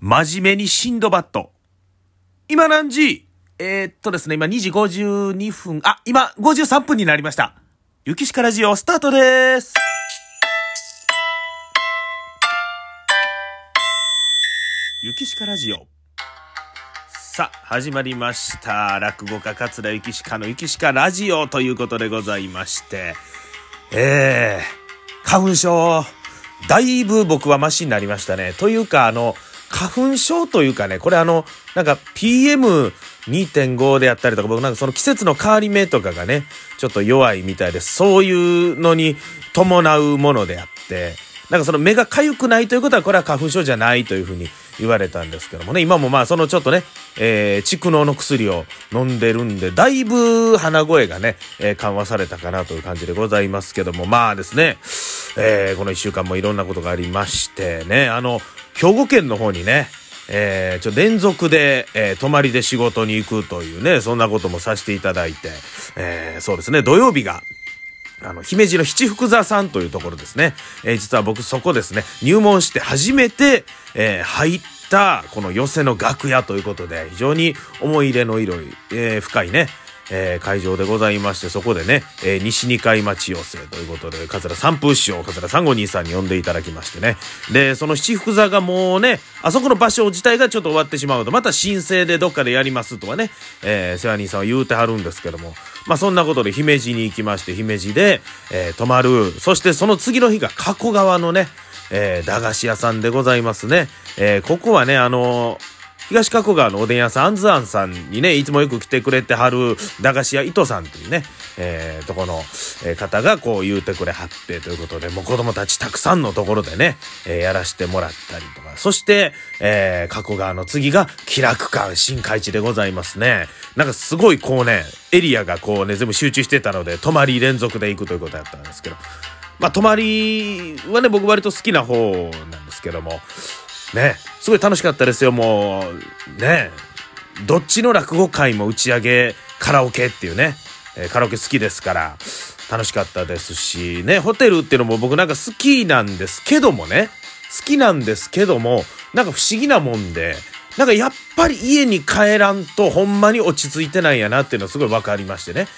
真面目にシンドバッド。今何時？えー、っとですね、今2時52分、あ、今53分になりました。ゆきしかラジオスタートです。ゆきしかラジオ。さあ、始まりました。落語家桂ゆきしかのゆきしかラジオということでございまして、えー、花粉症、だいぶ僕はマシになりましたね。というか、あの、花粉症というかね、これあの、なんか PM2.5 であったりとか、僕なんかその季節の変わり目とかがね、ちょっと弱いみたいで。そういうのに伴うものであって、なんかその目が痒くないということは、これは花粉症じゃないというふうに言われたんですけどもね、今もまあそのちょっとね、えー、蓄膿の薬を飲んでるんで、だいぶ鼻声がね、えー緩和されたかなという感じでございますけども、まあですね、えーこの一週間もいろんなことがありましてね、あの、兵庫県の方にね、えーちょ、連続で、えー泊まりで仕事に行くというね、そんなこともさせていただいて、えーそうですね、土曜日が、あの、姫路の七福座さんというところですね。えー実は僕そこですね、入門して初めて、えー入った、この寄席の楽屋ということで、非常に思い入れの色い、えー深いね、えー会場でございまして、そこでね、えー西二階町寄席ということで、桂三風師匠、桂三五兄さんに呼んでいただきましてね。で、その七福座がもうね、あそこの場所自体がちょっと終わってしまうと、また申請でどっかでやりますとかね、えー世話人さんは言うてはるんですけども、まあそんなことで姫路に行きまして、姫路で、えー泊まる。そしてその次の日が加古川のね、えー駄菓子屋さんでございますね。えーここはね、あのー東加古川のおでん屋さん、あんずあんさんにね、いつもよく来てくれてはる駄菓子屋糸さんというね、えーとこの、えー方がこう言うてくれはってということで、もう子供たちたくさんのところでね、えーやらしてもらったりとか、そして、えー加古川の次が気楽館新海地でございますね。なんかすごいこうね、エリアがこうね、全部集中してたので、泊まり連続で行くということやったんですけど、まあ泊まりはね、僕割と好きな方なんですけども、ね、すごい楽しかったですよ、もう、ね、どっちの落語会も打ち上げカラオケっていうね、えカラオケ好きですから、楽しかったですし、ね、ホテルっていうのも僕なんか好きなんですけどもね、好きなんですけども、なんか不思議なもんで、なんかやっぱり家に帰らんとほんまに落ち着いてないんやなっていうのはすごい分かりましてね。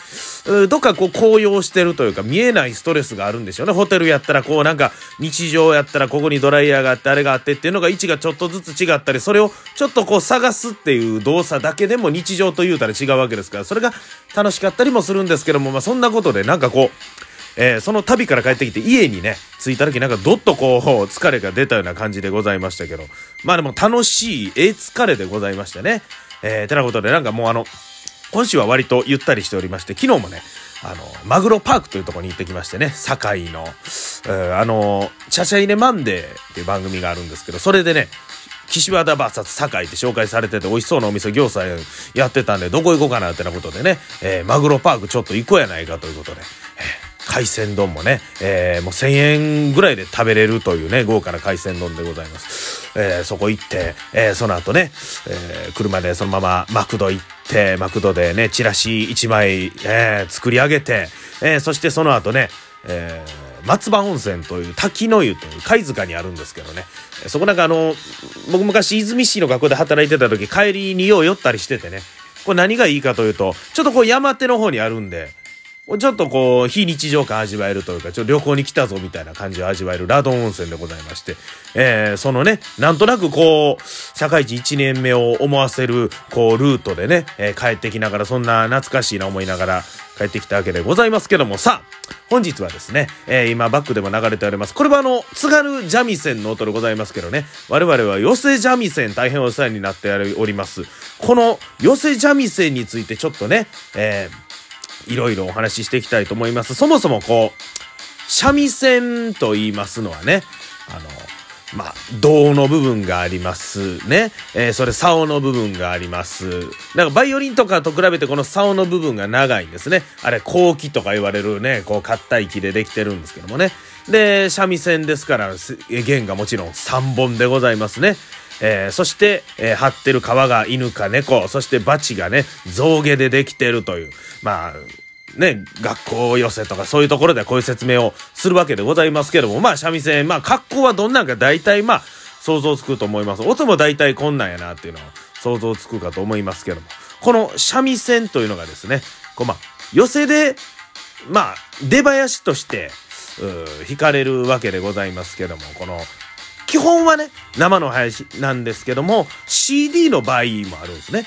どっかこう高揚してるというか見えないストレスがあるんでしょうね。ホテルやったらこうなんか日常やったらここにドライヤーがあってあれがあってっていうのが位置がちょっとずつ違ったり、それをちょっとこう探すっていう動作だけでも日常と言うたら違うわけですから、それが楽しかったりもするんですけども、まあそんなことでなんかこう、えーその旅から帰ってきて家にね、着いた時なんかどっとこう疲れが出たような感じでございましたけど、まあでも楽しい、ええ疲れでございましてね。えーてなことでなんかもうあの、今週は割とゆったりしておりまして、昨日もね、あの、マグロパークというとこに行ってきましてね、堺の、えあの、チャチャイネマンデーっていう番組があるんですけど、それでね、岸和田 VS 堺って紹介されてて美味しそうなお店行祭やってたんでどこ行こうかなってなことでね、えーマグロパークちょっと行こうやないかということで、海鮮丼もね、えーもう1000円ぐらいで食べれるというね、豪華な海鮮丼でございます。えーそこ行って、えーその後ね、えー車でそのままマクド行って、マクドでね、チラシ1枚、えー作り上げて、えーそしてその後ね、えー松葉温泉という滝の湯という貝塚にあるんですけどね、そこなんかあの、僕昔和泉市の学校で働いてた時帰りによう寄ったりしててね、これ何がいいかというと、ちょっとこう山手の方にあるんで、ちょっとこう、非日常感味わえるというか、ちょっと旅行に来たぞみたいな感じを味わえるラドン温泉でございまして、えーそのね、なんとなくこう、社会人1年目を思わせる、こう、ルートでね、えー帰ってきながら、そんな懐かしいな思いながら帰ってきたわけでございますけども、さあ、本日はですね、えー今バックでも流れております。これはあの、津軽三味線の音でございますけどね、我々は寄せ三味線大変お世話になっております。この寄せ三味線についてちょっとね、えーいろいろお話ししていきたいと思います。そもそもこう、三味線と言いますのはね、あの、まあ、銅の部分がありますね。えーそれ、竿の部分があります。なんか、バイオリンとかと比べてこの竿の部分が長いんですね。あれ、後期とか言われるね、こう、硬い木でできてるんですけどもね。で、三味線ですから、弦がもちろん3本でございますね。えーそして、えー張ってる皮が犬か猫、そしてバチがね、象牙でできてるという、まあ、ね、学校寄せとかそういうところでこういう説明をするわけでございますけども、まあ三味線、まあ格好はどんなんか大体まあ、想像つくと思います。音も大体こんなんやなっていうのを想像つくかと思いますけども。この三味線というのがですね、こうまあ、寄せで、まあ、出囃子として、弾かれるわけでございますけども、この、基本はね、生の林なんですけども、CD の場合もあるんですね。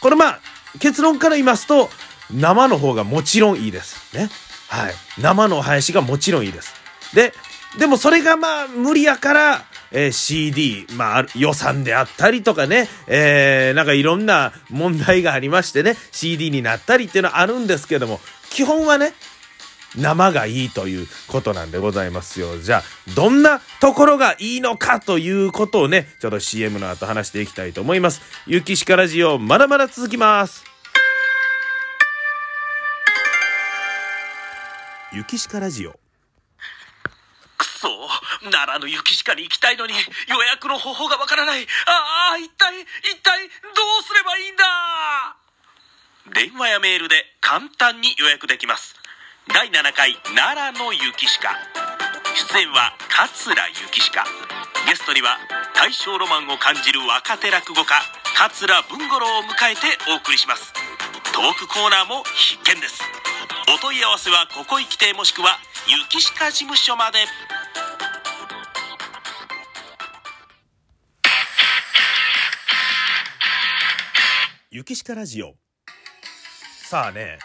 これまあ、結論から言いますと、生の方がもちろんいいです。ね。はい。生の林がもちろんいいです。で、でもそれがまあ無理やから、えー、CD、まあ予算であったりとかね、えー、なんかいろんな問題がありましてね、CD になったりっていうのはあるんですけども、基本はね、生がいいということなんでございますよ。じゃあ、どんなところがいいのかということをね、ちょっと CM の後話していきたいと思います。ゆきしかラジオ、まだまだ続きます。ゆきしかラジオ。くそ奈良の雪鹿に行きたいのに予約の方法がわからない。ああ、一体、一体、どうすればいいんだ？電話やメールで簡単に予約できます。第7回奈良の雪鹿。出演は桂雪鹿。ゲストには大正ロマンを感じる若手落語家、桂文五郎を迎えてお送りします。トークコーナーも必見です。お問い合わせはここ行き亭もしくは雪鹿事務所まで雪鹿ラジオさあね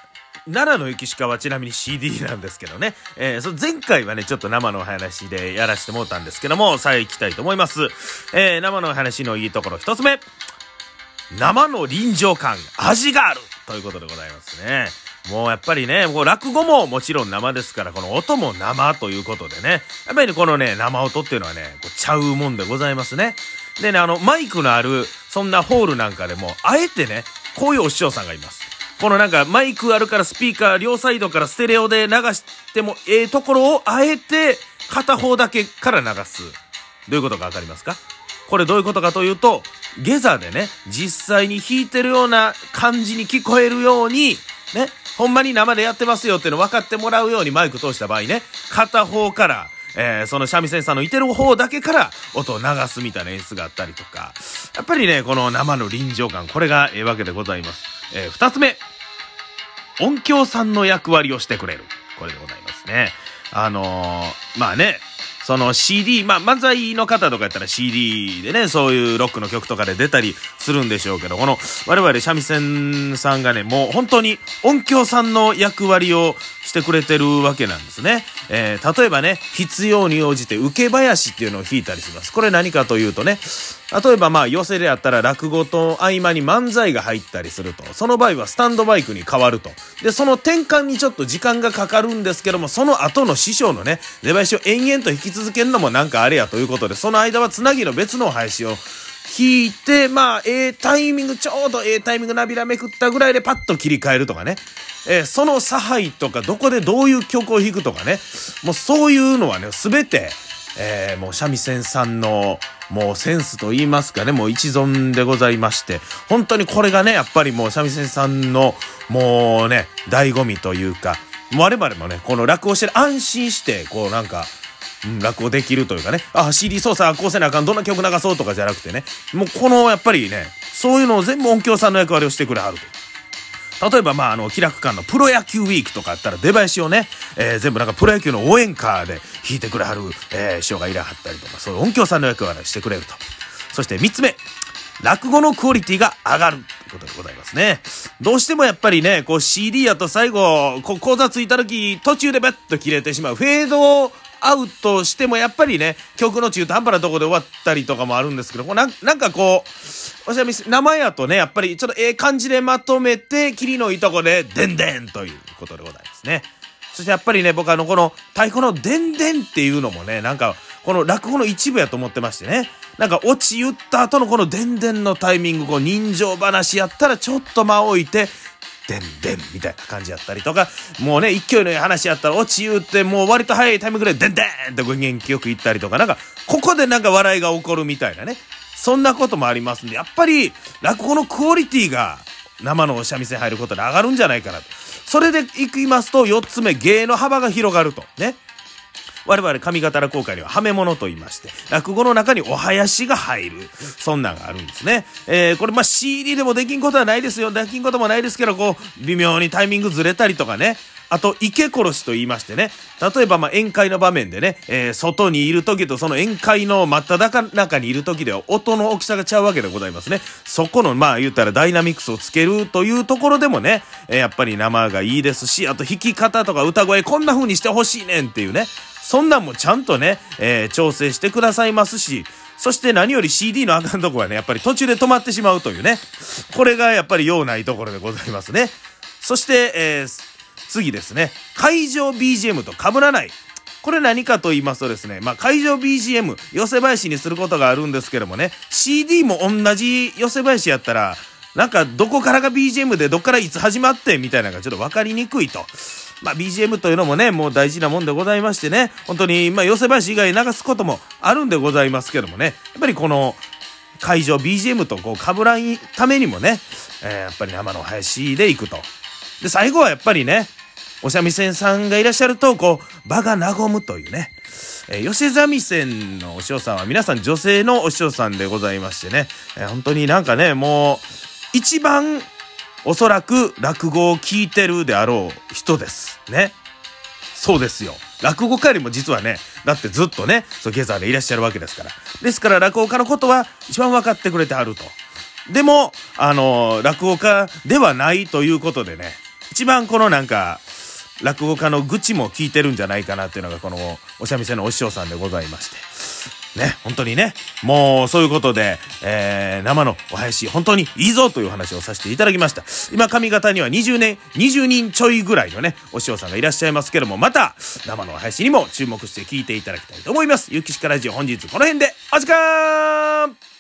奈良の雪鹿はちなみに CD なんですけどね。えー、そ前回はね、ちょっと生のお話でやらせてもらったんですけども、さあ行きたいと思います。えー、生のお話のいいところ一つ目。生の臨場感、味があるということでございますね。もうやっぱりね、もう落語ももちろん生ですから、この音も生ということでね、やっぱりこのね、生音っていうのはね、こうちゃうもんでございますね。でね、あの、マイクのある、そんなホールなんかでも、あえてね、こういうお師匠さんがいます。このなんかマイクあるからスピーカー両サイドからステレオで流してもええところをあえて片方だけから流す。どういうことかわかりますか？これどういうことかというと、ゲザでね、実際に弾いてるような感じに聞こえるように、ね、ほんまに生でやってますよっていうの分かってもらうようにマイク通した場合ね、片方から、えー、その三味線さんのいてる方だけから音を流すみたいな演出があったりとか、やっぱりね、この生の臨場感、これがええわけでございます。えー、二つ目、音響さんの役割をしてくれる。これでございますね。あのー、まあね、その CD、まあ漫才の方とかやったら CD でね、そういうロックの曲とかで出たりするんでしょうけど、この我々三味線さんがね、もう本当に音響さんの役割をしてくれてるわけなんですね。えー、例えばね、必要に応じて受け林っていうのを弾いたりします。これ何かというとね、例えばまあ寄せであったら落語と合間に漫才が入ったりすると。その場合はスタンドバイクに変わると。で、その転換にちょっと時間がかかるんですけども、その後の師匠のね、出囃子を延々と弾き続続けるのもなんかあれやということで、その間はつなぎの別の配信を弾いて、まあ、ええタイミング、ちょうどええタイミングなびらめくったぐらいでパッと切り替えるとかね。えー、その差配とか、どこでどういう曲を弾くとかね。もうそういうのはね、すべて、えー、もう三味線さんの、もうセンスと言いますかね、もう一存でございまして、本当にこれがね、やっぱりもう三味線さんの、もうね、醍醐味というか、我々もね、この落語して安心して、こうなんか、うん、落語できるというかね、あ、CD 操作はこうせなあかん、どんな曲流そうとかじゃなくてね、もうこのやっぱりね、そういうのを全部音響さんの役割をしてくれはると。例えば、まあ、あの、気楽館のプロ野球ウィークとかあったら、出囃子をね、えー、全部なんかプロ野球の応援歌で弾いてくれはる、えー、師匠がいらはったりとか、そういう音響さんの役割をしてくれると。そして三つ目、落語のクオリティが上がるということでございますね。どうしてもやっぱりね、こう CD やと最後、こう講座ついた時、途中でバッと切れてしまう。フェードアウトしてもやっぱりね、曲の中途半端なとこで終わったりとかもあるんですけど、なんなんかこう、おしゃみ生やとね、やっぱりちょっとええ感じでまとめて、霧のいいとこで、でんでんということでございますね。そしてやっぱりね、僕あの、この太鼓のでんでんっていうのもね、なんか、この落語の一部やと思ってましてね。なんか、落ち言った後のこのでんでんのタイミング、こう、人情話やったらちょっと間を置いて、でんでんみたいな感じやったりとか、もうね、勢いのいい話やったら、落ち言うて、もう割と早いタイミングで、でんでんってご元気よく言ったりとか、なんか、ここでなんか笑いが起こるみたいなね。そんなこともありますんで、やっぱり、落語のクオリティが、生のお三味線入ることで上がるんじゃないかなと。それで行きますと、4つ目、芸の幅が広がると。ね。我々上方落語会にははめ物と言いまして、落語の中にお囃子が入る。そんなんがあるんですね。えー、これまあ CD でもできんことはないですよ。できんこともないですけど、こう、微妙にタイミングずれたりとかね。あと、池殺しと言いましてね、例えば、ま、宴会の場面でね、えー、外にいる時とその宴会の真っ只中にいる時では音の大きさがちゃうわけでございますね。そこの、まあ、言ったらダイナミクスをつけるというところでもね、えー、やっぱり生がいいですし、あと弾き方とか歌声こんな風にしてほしいねんっていうね、そんなんもちゃんとね、えー、調整してくださいますし、そして何より CD のあかんとこはね、やっぱり途中で止まってしまうというね、これがやっぱり用ないところでございますね。そして、えー、次ですね。会場 BGM と被らない。これ何かと言いますとですね、まあ、会場 BGM、寄せ林にすることがあるんですけどもね、CD も同じ寄せ林やったら、なんかどこからが BGM でどっからいつ始まってみたいなのがちょっと分かりにくいと。まあ、BGM というのもね、もう大事なもんでございましてね、本当に、まあ、寄せ林以外流すこともあるんでございますけどもね、やっぱりこの、会場 BGM とこう被らんためにもね、えー、やっぱり生の林で行くと。で、最後はやっぱりね、お三味線さんがいらっしゃると、こう、場が和むというね。えー、吉三味線のお師匠さんは皆さん女性のお師匠さんでございましてね、えー、本当になんかね、もう、一番おそらく落語を聞いてるであろう人です。ね。そうですよ。落語家よりも実はね、だってずっとね、そう、ゲザーでいらっしゃるわけですから。ですから落語家のことは一番分かってくれてはると。でも、あの、落語家ではないということでね、一番このなんか、落語家の愚痴も聞いてるんじゃないかなっていうのがこのお三味線のお師匠さんでございまして。ね、本当にね、もうそういうことで、えー、生のお囃子、本当にいいぞという話をさせていただきました。今、上方には20年、20人ちょいぐらいのね、お師匠さんがいらっしゃいますけども、また、生のお囃子にも注目して聴いていただきたいと思います。ゆきしかラジオ本日この辺で、お時間